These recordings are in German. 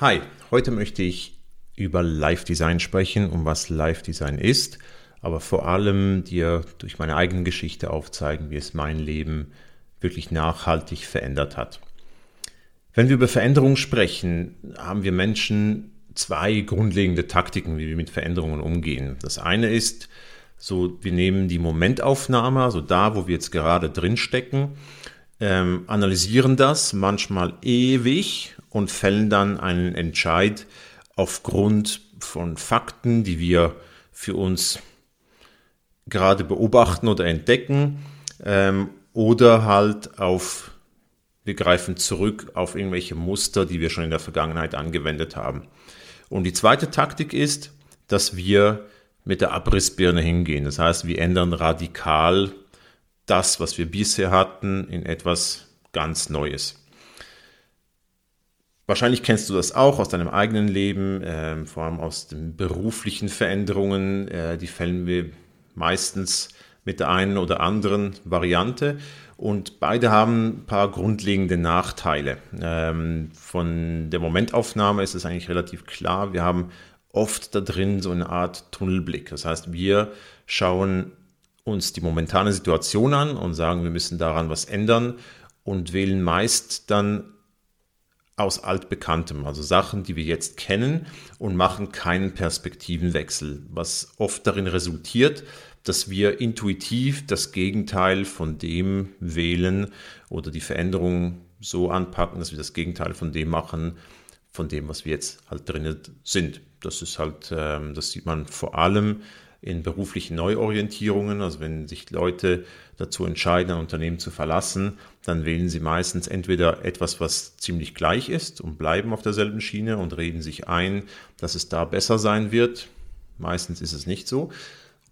Hi, heute möchte ich über Live Design sprechen, um was Live Design ist, aber vor allem dir durch meine eigene Geschichte aufzeigen, wie es mein Leben wirklich nachhaltig verändert hat. Wenn wir über Veränderung sprechen, haben wir Menschen zwei grundlegende Taktiken, wie wir mit Veränderungen umgehen. Das eine ist, so wir nehmen die Momentaufnahme, also da, wo wir jetzt gerade drin stecken, ähm, analysieren das manchmal ewig und fällen dann einen Entscheid aufgrund von Fakten, die wir für uns gerade beobachten oder entdecken ähm, oder halt auf, wir greifen zurück auf irgendwelche Muster, die wir schon in der Vergangenheit angewendet haben. Und die zweite Taktik ist, dass wir mit der Abrissbirne hingehen. Das heißt, wir ändern radikal das, was wir bisher hatten, in etwas ganz Neues. Wahrscheinlich kennst du das auch aus deinem eigenen Leben, äh, vor allem aus den beruflichen Veränderungen. Äh, die fällen wir meistens mit der einen oder anderen Variante. Und beide haben ein paar grundlegende Nachteile. Ähm, von der Momentaufnahme ist es eigentlich relativ klar. Wir haben oft da drin so eine Art Tunnelblick. Das heißt, wir schauen uns die momentane Situation an und sagen, wir müssen daran was ändern und wählen meist dann aus altbekanntem, also Sachen, die wir jetzt kennen und machen keinen Perspektivenwechsel, was oft darin resultiert, dass wir intuitiv das Gegenteil von dem wählen oder die Veränderung so anpacken, dass wir das Gegenteil von dem machen, von dem, was wir jetzt halt drinnen sind. Das ist halt, ähm, das sieht man vor allem in beruflichen Neuorientierungen. Also wenn sich Leute dazu entscheiden, ein Unternehmen zu verlassen, dann wählen sie meistens entweder etwas, was ziemlich gleich ist und bleiben auf derselben Schiene und reden sich ein, dass es da besser sein wird. Meistens ist es nicht so.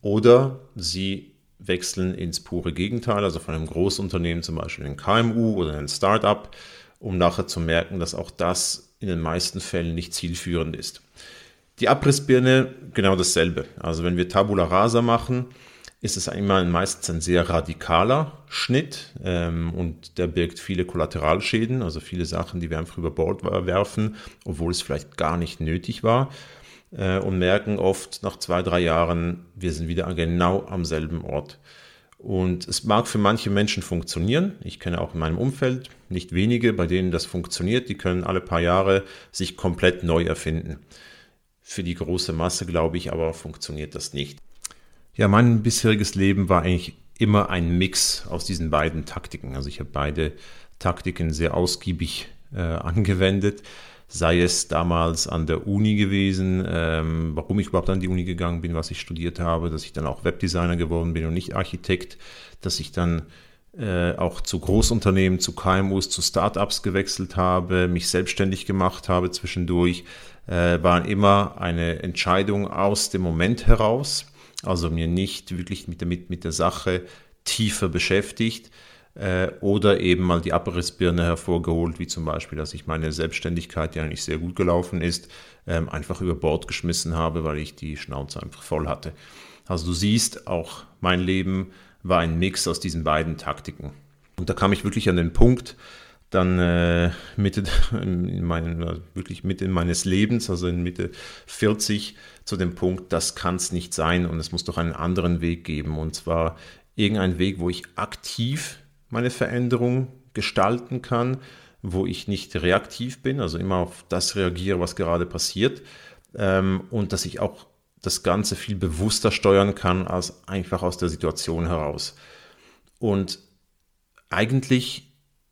Oder sie wechseln ins pure Gegenteil, also von einem Großunternehmen zum Beispiel in KMU oder ein Startup, um nachher zu merken, dass auch das in den meisten Fällen nicht zielführend ist. Die Abrissbirne genau dasselbe. Also wenn wir Tabula Rasa machen, ist es einmal meistens ein sehr radikaler Schnitt ähm, und der birgt viele Kollateralschäden, also viele Sachen, die wir einfach über Bord werfen, obwohl es vielleicht gar nicht nötig war äh, und merken oft nach zwei, drei Jahren, wir sind wieder genau am selben Ort. Und es mag für manche Menschen funktionieren. Ich kenne auch in meinem Umfeld nicht wenige, bei denen das funktioniert. Die können alle paar Jahre sich komplett neu erfinden. Für die große Masse, glaube ich, aber funktioniert das nicht. Ja, mein bisheriges Leben war eigentlich immer ein Mix aus diesen beiden Taktiken. Also ich habe beide Taktiken sehr ausgiebig äh, angewendet, sei es damals an der Uni gewesen, ähm, warum ich überhaupt an die Uni gegangen bin, was ich studiert habe, dass ich dann auch Webdesigner geworden bin und nicht Architekt, dass ich dann äh, auch zu Großunternehmen, zu KMUs, zu Startups gewechselt habe, mich selbstständig gemacht habe zwischendurch, äh, waren immer eine Entscheidung aus dem Moment heraus, also mir nicht wirklich mit der, mit, mit der Sache tiefer beschäftigt äh, oder eben mal die Abrissbirne hervorgeholt, wie zum Beispiel, dass ich meine Selbstständigkeit, die eigentlich sehr gut gelaufen ist, ähm, einfach über Bord geschmissen habe, weil ich die Schnauze einfach voll hatte. Also du siehst, auch mein Leben war ein Mix aus diesen beiden Taktiken. Und da kam ich wirklich an den Punkt, dann äh, Mitte in meinen, wirklich Mitte meines Lebens, also in Mitte 40, zu dem Punkt, das kann es nicht sein und es muss doch einen anderen Weg geben. Und zwar irgendein Weg, wo ich aktiv meine Veränderung gestalten kann, wo ich nicht reaktiv bin, also immer auf das reagiere, was gerade passiert ähm, und dass ich auch das Ganze viel bewusster steuern kann als einfach aus der Situation heraus. Und eigentlich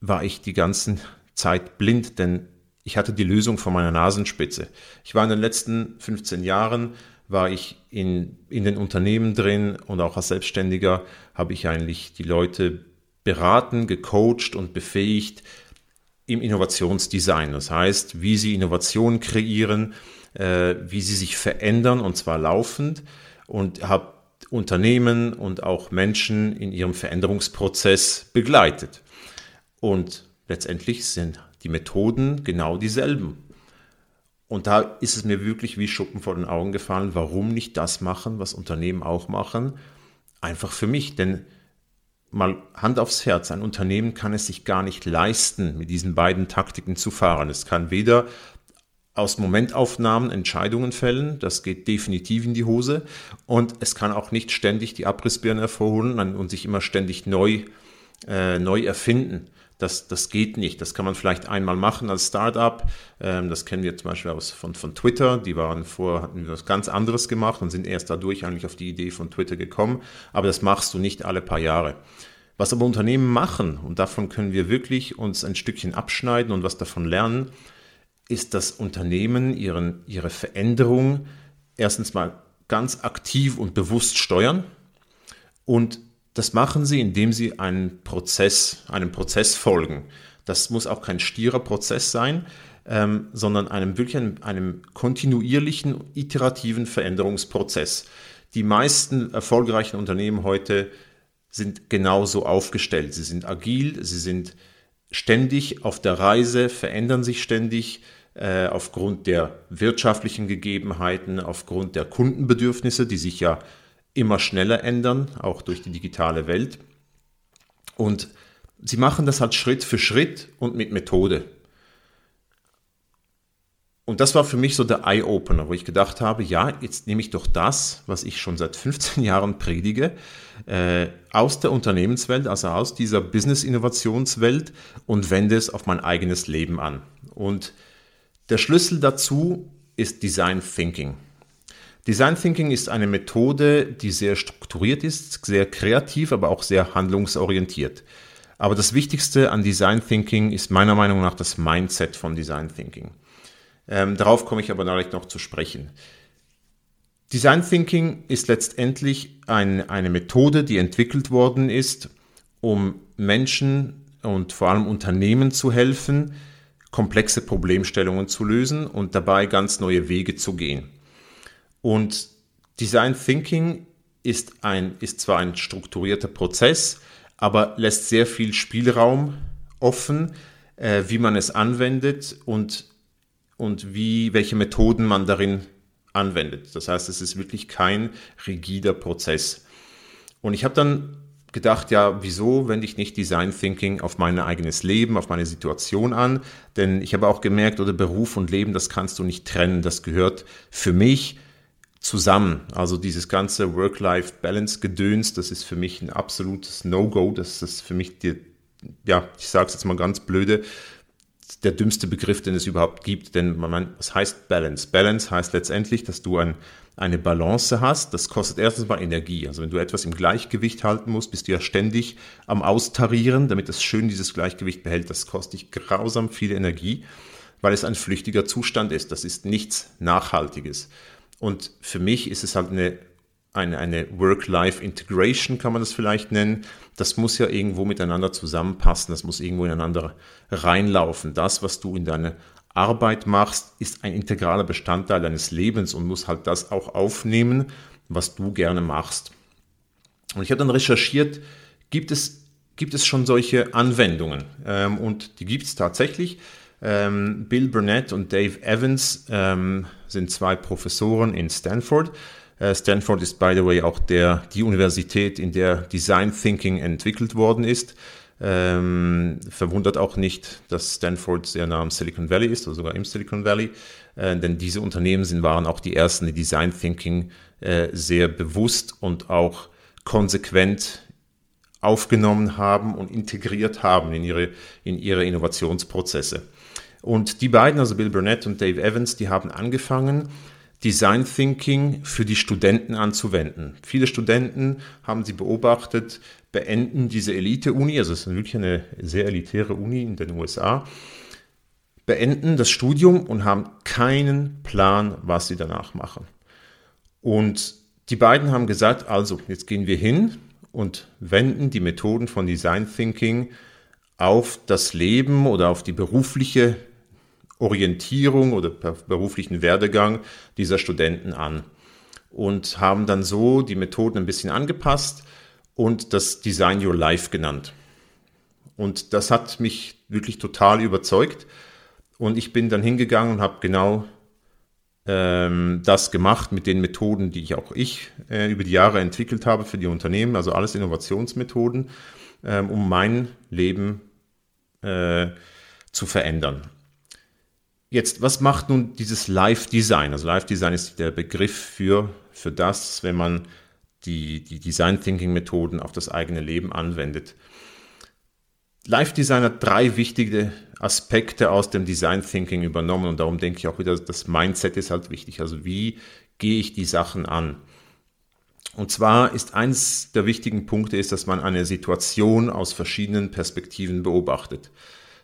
war ich die ganze Zeit blind, denn ich hatte die Lösung vor meiner Nasenspitze. Ich war in den letzten 15 Jahren war ich in, in den Unternehmen drin und auch als Selbstständiger habe ich eigentlich die Leute beraten, gecoacht und befähigt im Innovationsdesign. Das heißt, wie sie Innovationen kreieren, äh, wie sie sich verändern und zwar laufend und habe Unternehmen und auch Menschen in ihrem Veränderungsprozess begleitet. Und letztendlich sind die Methoden genau dieselben. Und da ist es mir wirklich wie Schuppen vor den Augen gefallen, warum nicht das machen, was Unternehmen auch machen, einfach für mich. Denn mal Hand aufs Herz, ein Unternehmen kann es sich gar nicht leisten, mit diesen beiden Taktiken zu fahren. Es kann weder aus Momentaufnahmen Entscheidungen fällen, das geht definitiv in die Hose und es kann auch nicht ständig die Abrissbirne hervorholen und sich immer ständig neu, äh, neu erfinden. Das, das geht nicht. Das kann man vielleicht einmal machen als Startup. Ähm, das kennen wir zum Beispiel aus, von, von Twitter. Die waren vor, hatten was ganz anderes gemacht und sind erst dadurch eigentlich auf die Idee von Twitter gekommen. Aber das machst du nicht alle paar Jahre. Was aber Unternehmen machen, und davon können wir wirklich uns ein Stückchen abschneiden und was davon lernen, ist das Unternehmen ihren, ihre Veränderung erstens mal ganz aktiv und bewusst steuern und das machen sie, indem sie einen Prozess, einem Prozess folgen. Das muss auch kein stierer Prozess sein, ähm, sondern einem wirklich einem, einem kontinuierlichen, iterativen Veränderungsprozess. Die meisten erfolgreichen Unternehmen heute sind genauso aufgestellt. Sie sind agil, sie sind ständig auf der Reise, verändern sich ständig äh, aufgrund der wirtschaftlichen Gegebenheiten, aufgrund der Kundenbedürfnisse, die sich ja immer schneller ändern, auch durch die digitale Welt. Und sie machen das halt Schritt für Schritt und mit Methode. Und das war für mich so der Eye-Opener, wo ich gedacht habe, ja, jetzt nehme ich doch das, was ich schon seit 15 Jahren predige, äh, aus der Unternehmenswelt, also aus dieser Business-Innovationswelt und wende es auf mein eigenes Leben an. Und der Schlüssel dazu ist Design Thinking. Design Thinking ist eine Methode, die sehr strukturiert ist, sehr kreativ, aber auch sehr handlungsorientiert. Aber das Wichtigste an Design Thinking ist meiner Meinung nach das Mindset von Design Thinking. Ähm, darauf komme ich aber natürlich noch zu sprechen. Design Thinking ist letztendlich ein, eine Methode, die entwickelt worden ist, um Menschen und vor allem Unternehmen zu helfen, komplexe Problemstellungen zu lösen und dabei ganz neue Wege zu gehen. Und Design Thinking ist, ein, ist zwar ein strukturierter Prozess, aber lässt sehr viel Spielraum offen, äh, wie man es anwendet und, und wie, welche Methoden man darin anwendet. Das heißt, es ist wirklich kein rigider Prozess. Und ich habe dann gedacht, ja, wieso wende ich nicht Design Thinking auf mein eigenes Leben, auf meine Situation an? Denn ich habe auch gemerkt, oder Beruf und Leben, das kannst du nicht trennen. Das gehört für mich zusammen. Also dieses ganze Work-Life-Balance-Gedöns, das ist für mich ein absolutes No-Go. Das ist für mich die, ja, ich sage es jetzt mal ganz blöde, der dümmste Begriff, den es überhaupt gibt. Denn man, was heißt Balance? Balance heißt letztendlich, dass du ein, eine Balance hast. Das kostet erstens mal Energie. Also wenn du etwas im Gleichgewicht halten musst, bist du ja ständig am Austarieren, damit es schön dieses Gleichgewicht behält. Das kostet dich grausam viel Energie, weil es ein flüchtiger Zustand ist. Das ist nichts Nachhaltiges. Und für mich ist es halt eine, eine, eine Work-Life-Integration, kann man das vielleicht nennen. Das muss ja irgendwo miteinander zusammenpassen, das muss irgendwo ineinander reinlaufen. Das, was du in deine Arbeit machst, ist ein integraler Bestandteil deines Lebens und muss halt das auch aufnehmen, was du gerne machst. Und ich habe dann recherchiert, gibt es, gibt es schon solche Anwendungen? Ähm, und die gibt es tatsächlich. Ähm, Bill Burnett und Dave Evans ähm, sind zwei Professoren in Stanford. Äh, Stanford ist, by the way, auch der, die Universität, in der Design Thinking entwickelt worden ist. Ähm, verwundert auch nicht, dass Stanford sehr nah am Silicon Valley ist, oder sogar im Silicon Valley, äh, denn diese Unternehmen sind, waren auch die ersten, die Design Thinking äh, sehr bewusst und auch konsequent aufgenommen haben und integriert haben in ihre, in ihre Innovationsprozesse. Und die beiden, also Bill Burnett und Dave Evans, die haben angefangen, Design Thinking für die Studenten anzuwenden. Viele Studenten haben sie beobachtet, beenden diese Elite-Uni, also es ist wirklich eine sehr elitäre Uni in den USA, beenden das Studium und haben keinen Plan, was sie danach machen. Und die beiden haben gesagt, also jetzt gehen wir hin und wenden die Methoden von Design Thinking auf das Leben oder auf die berufliche Orientierung oder beruflichen Werdegang dieser Studenten an und haben dann so die Methoden ein bisschen angepasst und das Design Your Life genannt. Und das hat mich wirklich total überzeugt. Und ich bin dann hingegangen und habe genau ähm, das gemacht mit den Methoden, die ich auch ich äh, über die Jahre entwickelt habe für die Unternehmen, also alles Innovationsmethoden, ähm, um mein Leben äh, zu verändern. Jetzt, was macht nun dieses Live-Design? Also Live-Design ist der Begriff für, für das, wenn man die, die Design Thinking Methoden auf das eigene Leben anwendet. Live Design hat drei wichtige Aspekte aus dem Design Thinking übernommen und darum denke ich auch wieder, das Mindset ist halt wichtig. Also wie gehe ich die Sachen an? Und zwar ist eins der wichtigen Punkte ist, dass man eine Situation aus verschiedenen Perspektiven beobachtet.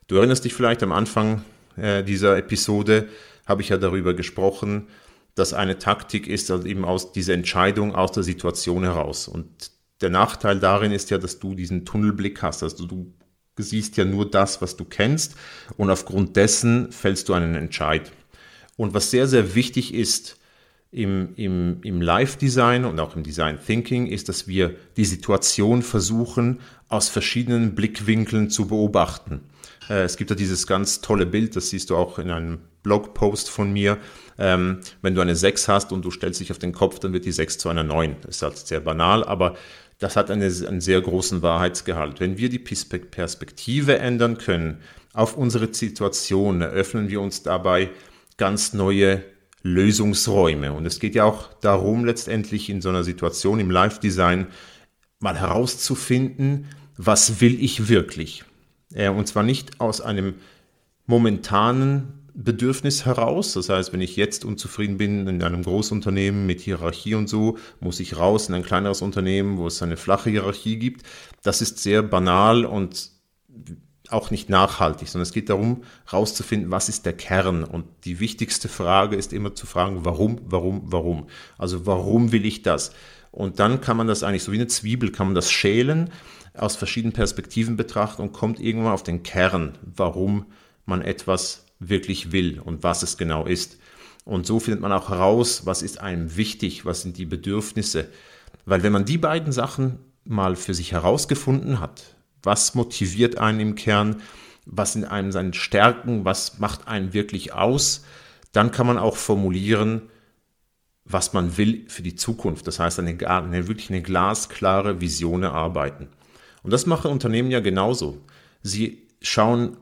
Du erinnerst dich vielleicht am Anfang äh, dieser Episode habe ich ja darüber gesprochen, dass eine Taktik ist, also eben aus dieser Entscheidung aus der Situation heraus. Und der Nachteil darin ist ja, dass du diesen Tunnelblick hast. Also du siehst ja nur das, was du kennst und aufgrund dessen fällst du einen Entscheid. Und was sehr, sehr wichtig ist im, im, im Live-Design und auch im Design Thinking, ist, dass wir die Situation versuchen, aus verschiedenen Blickwinkeln zu beobachten. Äh, es gibt ja dieses ganz tolle Bild, das siehst du auch in einem Blogpost von mir. Ähm, wenn du eine 6 hast und du stellst dich auf den Kopf, dann wird die 6 zu einer 9. Das ist halt sehr banal, aber das hat eine, einen sehr großen Wahrheitsgehalt. Wenn wir die Perspektive ändern können auf unsere Situation, eröffnen wir uns dabei ganz neue Lösungsräume. Und es geht ja auch darum, letztendlich in so einer Situation im Live-Design mal herauszufinden, was will ich wirklich? Und zwar nicht aus einem momentanen Bedürfnis heraus. Das heißt, wenn ich jetzt unzufrieden bin in einem Großunternehmen mit Hierarchie und so, muss ich raus in ein kleineres Unternehmen, wo es eine flache Hierarchie gibt. Das ist sehr banal und auch nicht nachhaltig, sondern es geht darum, herauszufinden, was ist der Kern. Und die wichtigste Frage ist immer zu fragen, warum, warum, warum. Also warum will ich das? Und dann kann man das eigentlich so wie eine Zwiebel, kann man das schälen, aus verschiedenen Perspektiven betrachten und kommt irgendwann auf den Kern, warum man etwas wirklich will und was es genau ist. Und so findet man auch heraus, was ist einem wichtig, was sind die Bedürfnisse. Weil wenn man die beiden Sachen mal für sich herausgefunden hat, was motiviert einen im Kern, was sind einem seine Stärken, was macht einen wirklich aus, dann kann man auch formulieren, was man will für die Zukunft. Das heißt, eine, eine wirklich eine glasklare Vision erarbeiten. Und das machen Unternehmen ja genauso. Sie schauen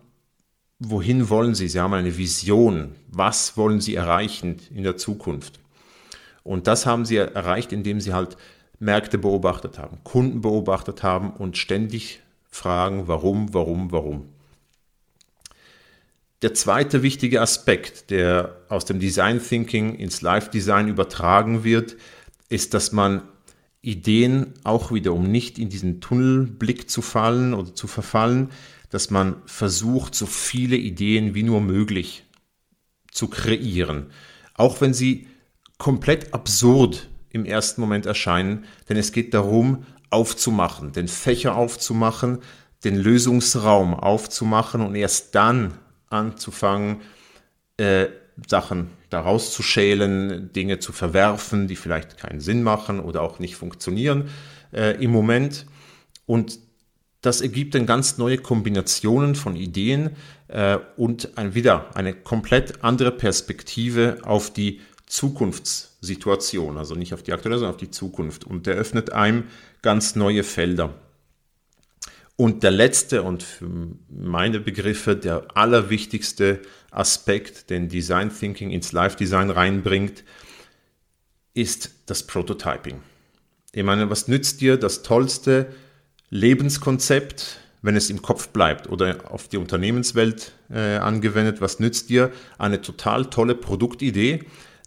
wohin wollen Sie? Sie haben eine Vision. Was wollen Sie erreichen in der Zukunft? Und das haben Sie erreicht, indem Sie halt Märkte beobachtet haben, Kunden beobachtet haben und ständig fragen, warum, warum, warum. Der zweite wichtige Aspekt, der aus dem Design Thinking ins Live Design übertragen wird, ist, dass man Ideen auch wieder, um nicht in diesen Tunnelblick zu fallen oder zu verfallen, dass man versucht, so viele Ideen wie nur möglich zu kreieren. Auch wenn sie komplett absurd im ersten Moment erscheinen, denn es geht darum, aufzumachen, den Fächer aufzumachen, den Lösungsraum aufzumachen und erst dann anzufangen, äh, Sachen daraus zu schälen, Dinge zu verwerfen, die vielleicht keinen Sinn machen oder auch nicht funktionieren äh, im Moment. Und das ergibt dann ganz neue Kombinationen von Ideen äh, und ein, wieder eine komplett andere Perspektive auf die Zukunftssituation, also nicht auf die aktuelle, sondern auf die Zukunft. Und der öffnet einem ganz neue Felder. Und der letzte und für meine Begriffe der allerwichtigste Aspekt, den Design Thinking ins Live Design reinbringt, ist das Prototyping. Ich meine, was nützt dir das tollste Lebenskonzept, wenn es im Kopf bleibt oder auf die Unternehmenswelt äh, angewendet, was nützt dir eine total tolle Produktidee,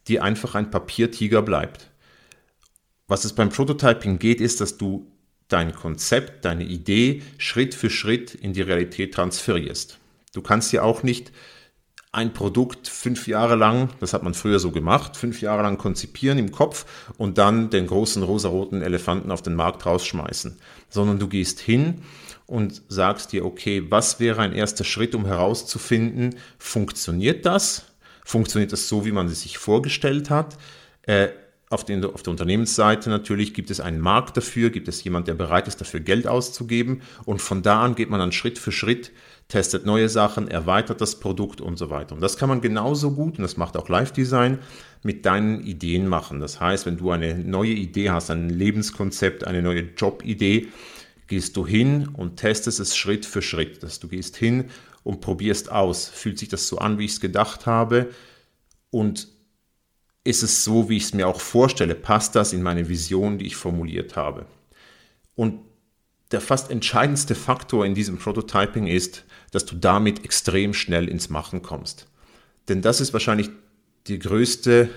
die einfach ein Papiertiger bleibt? Was es beim Prototyping geht, ist, dass du dein Konzept, deine Idee Schritt für Schritt in die Realität transferierst. Du kannst ja auch nicht ein Produkt fünf Jahre lang, das hat man früher so gemacht, fünf Jahre lang konzipieren im Kopf und dann den großen rosaroten Elefanten auf den Markt rausschmeißen, sondern du gehst hin und sagst dir, okay, was wäre ein erster Schritt, um herauszufinden, funktioniert das? Funktioniert das so, wie man es sich vorgestellt hat? Äh, auf, den, auf der Unternehmensseite natürlich gibt es einen Markt dafür, gibt es jemand, der bereit ist, dafür Geld auszugeben und von da an geht man dann Schritt für Schritt testet neue Sachen, erweitert das Produkt und so weiter. Und das kann man genauso gut, und das macht auch Live-Design, mit deinen Ideen machen. Das heißt, wenn du eine neue Idee hast, ein Lebenskonzept, eine neue Jobidee, gehst du hin und testest es Schritt für Schritt. Dass du gehst hin und probierst aus. Fühlt sich das so an, wie ich es gedacht habe? Und ist es so, wie ich es mir auch vorstelle? Passt das in meine Vision, die ich formuliert habe? Und der fast entscheidendste Faktor in diesem Prototyping ist, dass du damit extrem schnell ins Machen kommst. Denn das ist wahrscheinlich die größte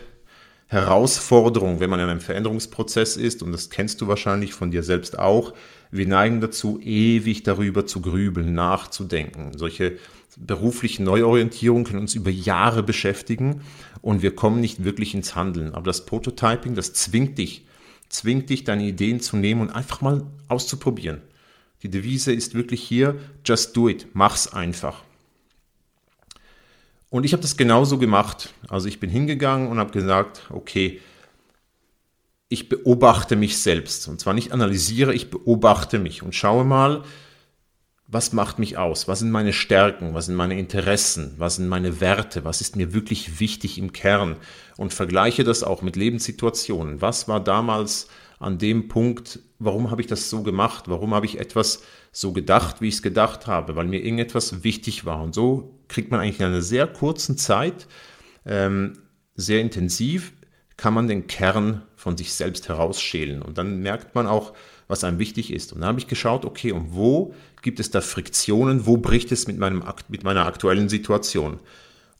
Herausforderung, wenn man in einem Veränderungsprozess ist, und das kennst du wahrscheinlich von dir selbst auch. Wir neigen dazu, ewig darüber zu grübeln, nachzudenken. Solche beruflichen Neuorientierungen können uns über Jahre beschäftigen und wir kommen nicht wirklich ins Handeln. Aber das Prototyping, das zwingt dich, zwingt dich, deine Ideen zu nehmen und einfach mal auszuprobieren. Die Devise ist wirklich hier, just do it, mach's einfach. Und ich habe das genauso gemacht. Also ich bin hingegangen und habe gesagt, okay, ich beobachte mich selbst. Und zwar nicht analysiere, ich beobachte mich und schaue mal, was macht mich aus? Was sind meine Stärken? Was sind meine Interessen? Was sind meine Werte? Was ist mir wirklich wichtig im Kern? Und vergleiche das auch mit Lebenssituationen. Was war damals an dem Punkt, warum habe ich das so gemacht? Warum habe ich etwas so gedacht, wie ich es gedacht habe? Weil mir irgendetwas wichtig war. Und so kriegt man eigentlich in einer sehr kurzen Zeit, ähm, sehr intensiv, kann man den Kern von sich selbst herausschälen. Und dann merkt man auch, was einem wichtig ist. Und dann habe ich geschaut, okay, und wo gibt es da Friktionen? Wo bricht es mit, meinem, mit meiner aktuellen Situation?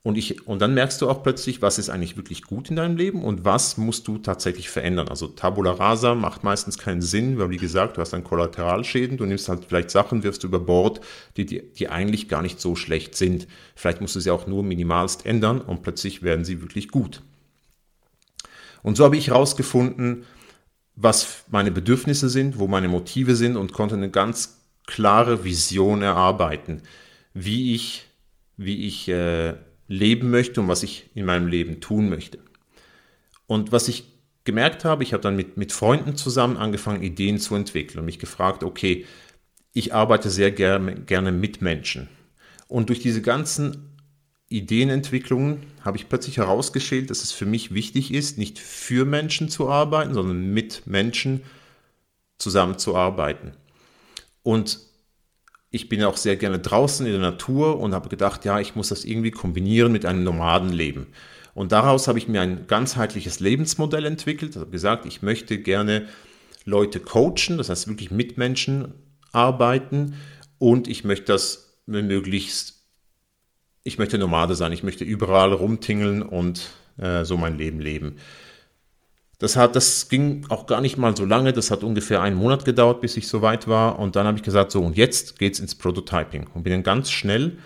Und, ich, und dann merkst du auch plötzlich, was ist eigentlich wirklich gut in deinem Leben und was musst du tatsächlich verändern. Also Tabula Rasa macht meistens keinen Sinn, weil wie gesagt, du hast dann Kollateralschäden, du nimmst halt vielleicht Sachen, wirfst du über Bord, die, die, die eigentlich gar nicht so schlecht sind. Vielleicht musst du sie auch nur minimalst ändern und plötzlich werden sie wirklich gut. Und so habe ich herausgefunden, was meine Bedürfnisse sind, wo meine Motive sind und konnte eine ganz klare Vision erarbeiten, wie ich, wie ich äh, leben möchte und was ich in meinem Leben tun möchte. Und was ich gemerkt habe, ich habe dann mit, mit Freunden zusammen angefangen, Ideen zu entwickeln und mich gefragt, okay, ich arbeite sehr gerne, gerne mit Menschen. Und durch diese ganzen Ideenentwicklungen habe ich plötzlich herausgeschält, dass es für mich wichtig ist, nicht für Menschen zu arbeiten, sondern mit Menschen zusammenzuarbeiten. Und ich bin auch sehr gerne draußen in der Natur und habe gedacht, ja, ich muss das irgendwie kombinieren mit einem Nomadenleben. Und daraus habe ich mir ein ganzheitliches Lebensmodell entwickelt. Ich habe gesagt, ich möchte gerne Leute coachen, das heißt wirklich mit Menschen arbeiten und ich möchte das möglichst, ich möchte Nomade sein, ich möchte überall rumtingeln und äh, so mein Leben leben. Das, hat, das ging auch gar nicht mal so lange, das hat ungefähr einen Monat gedauert, bis ich so weit war. Und dann habe ich gesagt, so, und jetzt geht's ins Prototyping. Und bin dann ganz schnell,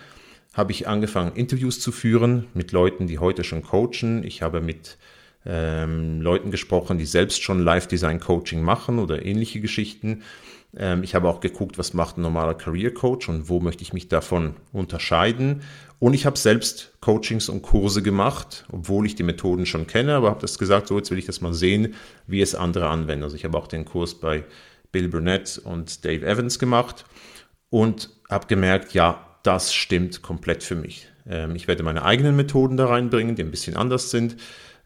habe ich angefangen, Interviews zu führen mit Leuten, die heute schon coachen. Ich habe mit ähm, Leuten gesprochen, die selbst schon Live-Design-Coaching machen oder ähnliche Geschichten. Ähm, ich habe auch geguckt, was macht ein normaler Career Coach und wo möchte ich mich davon unterscheiden. Und ich habe selbst Coachings und Kurse gemacht, obwohl ich die Methoden schon kenne, aber habe das gesagt, so jetzt will ich das mal sehen, wie es andere anwenden. Also ich habe auch den Kurs bei Bill Burnett und Dave Evans gemacht und habe gemerkt, ja, das stimmt komplett für mich. Ähm, ich werde meine eigenen Methoden da reinbringen, die ein bisschen anders sind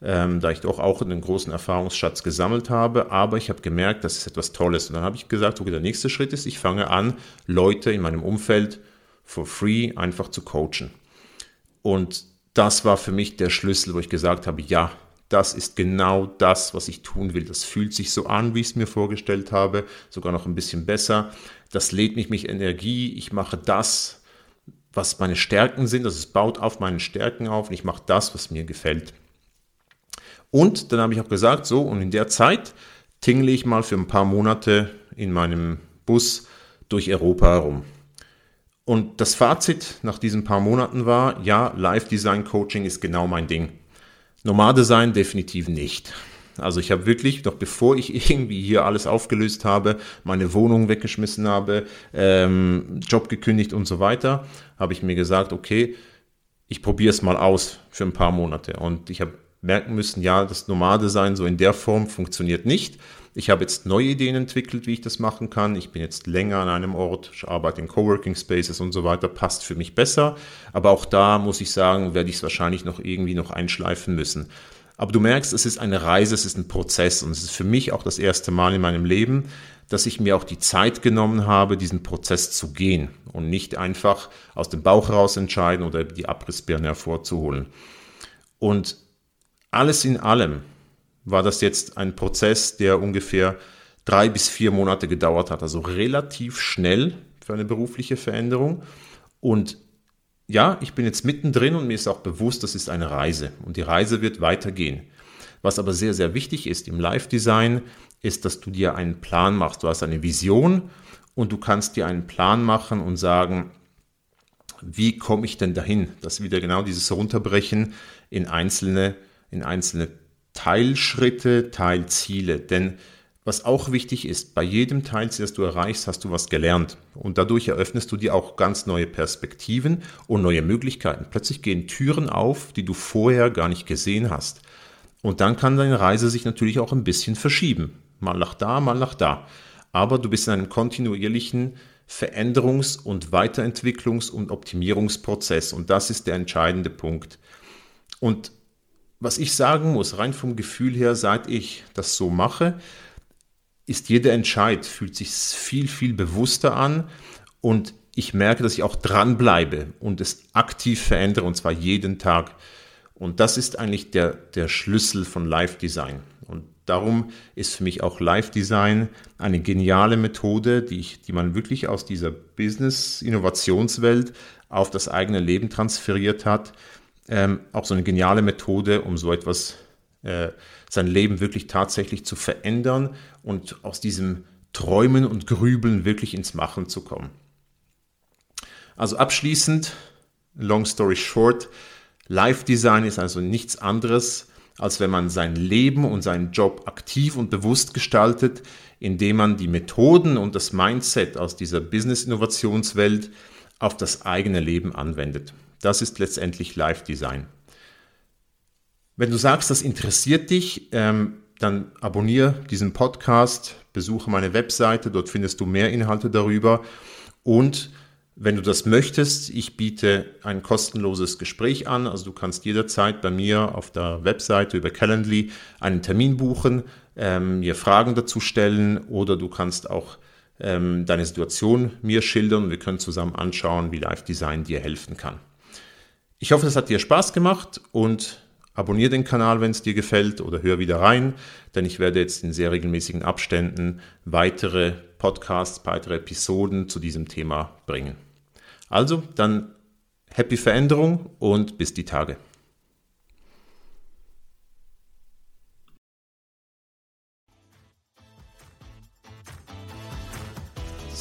ähm, da ich doch auch einen großen Erfahrungsschatz gesammelt habe. Aber ich habe gemerkt, das ist etwas Tolles. Und dann habe ich gesagt, okay, der nächste Schritt ist, ich fange an, Leute in meinem Umfeld for free einfach zu coachen. Und das war für mich der Schlüssel, wo ich gesagt habe, ja, das ist genau das, was ich tun will. Das fühlt sich so an, wie ich es mir vorgestellt habe, sogar noch ein bisschen besser. Das lädt mich mit Energie. Ich mache das, was meine Stärken sind. Also es baut auf meinen Stärken auf und ich mache das, was mir gefällt. Und dann habe ich auch gesagt, so, und in der Zeit tingle ich mal für ein paar Monate in meinem Bus durch Europa herum. Und das Fazit nach diesen paar Monaten war, ja, Live Design Coaching ist genau mein Ding. Nomadesign definitiv nicht. Also ich habe wirklich, noch bevor ich irgendwie hier alles aufgelöst habe, meine Wohnung weggeschmissen habe, ähm, Job gekündigt und so weiter, habe ich mir gesagt, okay, ich probiere es mal aus für ein paar Monate. Und ich habe merken müssen, ja, das Nomade sein so in der Form funktioniert nicht. Ich habe jetzt neue Ideen entwickelt, wie ich das machen kann. Ich bin jetzt länger an einem Ort, ich arbeite in Coworking Spaces und so weiter, passt für mich besser. Aber auch da muss ich sagen, werde ich es wahrscheinlich noch irgendwie noch einschleifen müssen. Aber du merkst, es ist eine Reise, es ist ein Prozess und es ist für mich auch das erste Mal in meinem Leben, dass ich mir auch die Zeit genommen habe, diesen Prozess zu gehen und nicht einfach aus dem Bauch heraus entscheiden oder die Abrissbirne hervorzuholen. Und alles in allem war das jetzt ein Prozess, der ungefähr drei bis vier Monate gedauert hat, also relativ schnell für eine berufliche Veränderung. Und ja, ich bin jetzt mittendrin und mir ist auch bewusst, das ist eine Reise und die Reise wird weitergehen. Was aber sehr, sehr wichtig ist im Live-Design, ist, dass du dir einen Plan machst. Du hast eine Vision und du kannst dir einen Plan machen und sagen, wie komme ich denn dahin? Das wieder genau dieses Runterbrechen in einzelne in einzelne Teilschritte, Teilziele. Denn was auch wichtig ist, bei jedem Teilziel, das du erreichst, hast du was gelernt. Und dadurch eröffnest du dir auch ganz neue Perspektiven und neue Möglichkeiten. Plötzlich gehen Türen auf, die du vorher gar nicht gesehen hast. Und dann kann deine Reise sich natürlich auch ein bisschen verschieben. Mal nach da, mal nach da. Aber du bist in einem kontinuierlichen Veränderungs- und Weiterentwicklungs- und Optimierungsprozess. Und das ist der entscheidende Punkt. Und was ich sagen muss, rein vom Gefühl her, seit ich das so mache, ist jeder Entscheid, fühlt sich viel, viel bewusster an und ich merke, dass ich auch dranbleibe und es aktiv verändere und zwar jeden Tag. Und das ist eigentlich der, der Schlüssel von Live Design. Und darum ist für mich auch Live Design eine geniale Methode, die, ich, die man wirklich aus dieser Business-Innovationswelt auf das eigene Leben transferiert hat ähm, auch so eine geniale Methode, um so etwas, äh, sein Leben wirklich tatsächlich zu verändern und aus diesem Träumen und Grübeln wirklich ins Machen zu kommen. Also abschließend, long story short, Life Design ist also nichts anderes, als wenn man sein Leben und seinen Job aktiv und bewusst gestaltet, indem man die Methoden und das Mindset aus dieser Business-Innovationswelt auf das eigene Leben anwendet. Das ist letztendlich Live-Design. Wenn du sagst, das interessiert dich, ähm, dann abonniere diesen Podcast, besuche meine Webseite, dort findest du mehr Inhalte darüber. Und wenn du das möchtest, ich biete ein kostenloses Gespräch an. Also du kannst jederzeit bei mir auf der Webseite über Calendly einen Termin buchen, ähm, mir Fragen dazu stellen oder du kannst auch ähm, deine Situation mir schildern wir können zusammen anschauen, wie Live Design dir helfen kann. Ich hoffe, es hat dir Spaß gemacht und abonniere den Kanal, wenn es dir gefällt oder hör wieder rein, denn ich werde jetzt in sehr regelmäßigen Abständen weitere Podcasts, weitere Episoden zu diesem Thema bringen. Also, dann happy Veränderung und bis die Tage.